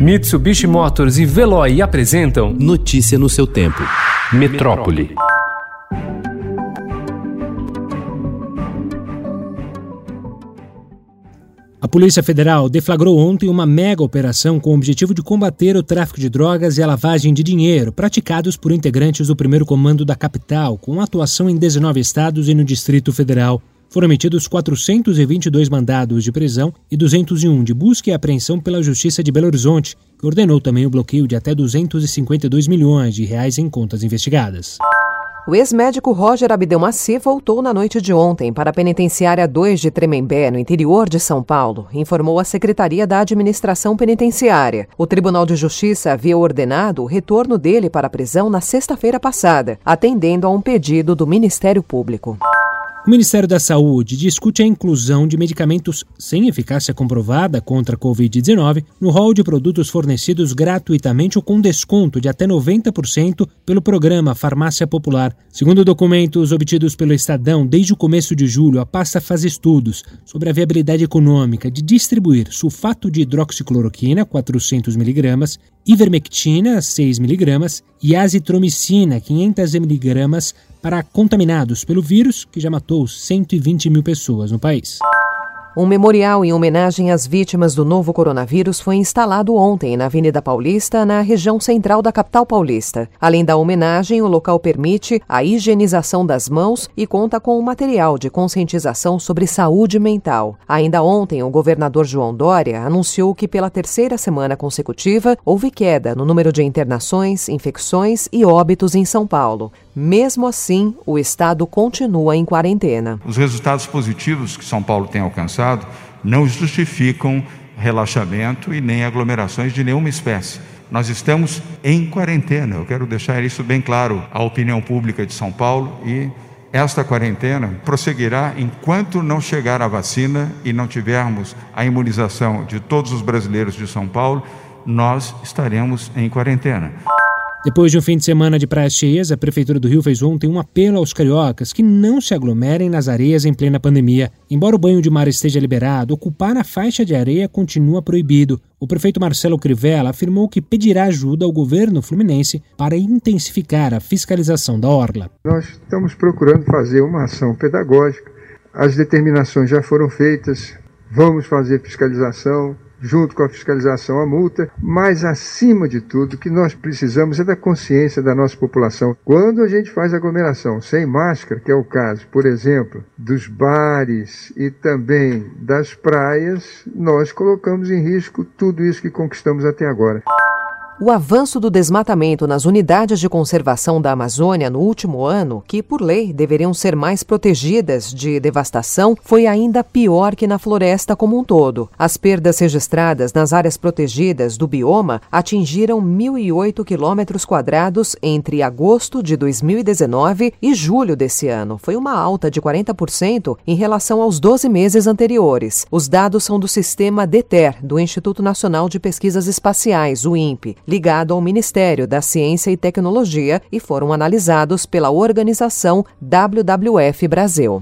Mitsubishi Motors e Veloy apresentam Notícia no seu tempo. Metrópole. A Polícia Federal deflagrou ontem uma mega operação com o objetivo de combater o tráfico de drogas e a lavagem de dinheiro praticados por integrantes do primeiro comando da capital, com atuação em 19 estados e no Distrito Federal. Foram emitidos 422 mandados de prisão e 201 de busca e apreensão pela Justiça de Belo Horizonte, que ordenou também o bloqueio de até 252 milhões de reais em contas investigadas. O ex-médico Roger Abdelmaci voltou na noite de ontem para a penitenciária 2 de Tremembé, no interior de São Paulo, informou a Secretaria da Administração Penitenciária. O Tribunal de Justiça havia ordenado o retorno dele para a prisão na sexta-feira passada, atendendo a um pedido do Ministério Público. O Ministério da Saúde discute a inclusão de medicamentos sem eficácia comprovada contra a Covid-19 no rol de produtos fornecidos gratuitamente ou com desconto de até 90% pelo programa Farmácia Popular. Segundo documentos obtidos pelo Estadão, desde o começo de julho, a pasta faz estudos sobre a viabilidade econômica de distribuir sulfato de hidroxicloroquina, 400mg, ivermectina, 6mg, e azitromicina, 500mg, para contaminados pelo vírus que já matou 120 mil pessoas no país. Um memorial em homenagem às vítimas do novo coronavírus foi instalado ontem na Avenida Paulista, na região central da capital paulista. Além da homenagem, o local permite a higienização das mãos e conta com um material de conscientização sobre saúde mental. Ainda ontem, o governador João Dória anunciou que pela terceira semana consecutiva houve queda no número de internações, infecções e óbitos em São Paulo. Mesmo assim, o estado continua em quarentena. Os resultados positivos que São Paulo tem alcançado não justificam relaxamento e nem aglomerações de nenhuma espécie. Nós estamos em quarentena. Eu quero deixar isso bem claro à opinião pública de São Paulo e esta quarentena prosseguirá enquanto não chegar a vacina e não tivermos a imunização de todos os brasileiros de São Paulo, nós estaremos em quarentena. Depois de um fim de semana de praias cheias, a Prefeitura do Rio fez ontem um apelo aos cariocas que não se aglomerem nas areias em plena pandemia. Embora o banho de mar esteja liberado, ocupar a faixa de areia continua proibido. O prefeito Marcelo Crivella afirmou que pedirá ajuda ao governo fluminense para intensificar a fiscalização da orla. Nós estamos procurando fazer uma ação pedagógica. As determinações já foram feitas, vamos fazer fiscalização, junto com a fiscalização, a multa, mas acima de tudo, o que nós precisamos é da consciência da nossa população. Quando a gente faz aglomeração sem máscara, que é o caso, por exemplo, dos bares e também das praias, nós colocamos em risco tudo isso que conquistamos até agora. O avanço do desmatamento nas unidades de conservação da Amazônia no último ano, que por lei deveriam ser mais protegidas de devastação, foi ainda pior que na floresta como um todo. As perdas registradas nas áreas protegidas do bioma atingiram 1.008 quilômetros quadrados entre agosto de 2019 e julho desse ano. Foi uma alta de 40% em relação aos 12 meses anteriores. Os dados são do sistema DETER, do Instituto Nacional de Pesquisas Espaciais, o INPE ligado ao Ministério da Ciência e Tecnologia e foram analisados pela organização WWF Brasil.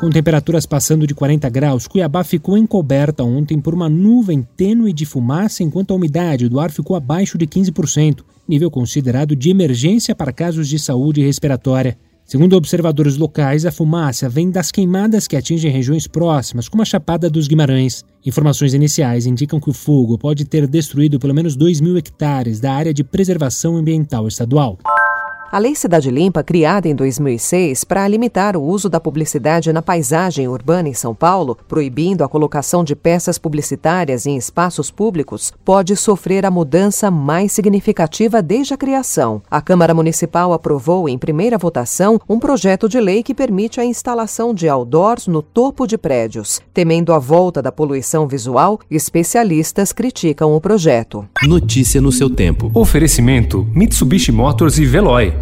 Com temperaturas passando de 40 graus, Cuiabá ficou encoberta ontem por uma nuvem tênue de fumaça, enquanto a umidade do ar ficou abaixo de 15%, nível considerado de emergência para casos de saúde respiratória. Segundo observadores locais, a fumaça vem das queimadas que atingem regiões próximas, como a Chapada dos Guimarães. Informações iniciais indicam que o fogo pode ter destruído pelo menos 2 mil hectares da área de preservação ambiental estadual. A Lei Cidade Limpa, criada em 2006 para limitar o uso da publicidade na paisagem urbana em São Paulo, proibindo a colocação de peças publicitárias em espaços públicos, pode sofrer a mudança mais significativa desde a criação. A Câmara Municipal aprovou em primeira votação um projeto de lei que permite a instalação de outdoors no topo de prédios. Temendo a volta da poluição visual, especialistas criticam o projeto. Notícia no seu tempo. Oferecimento: Mitsubishi Motors e Veloy.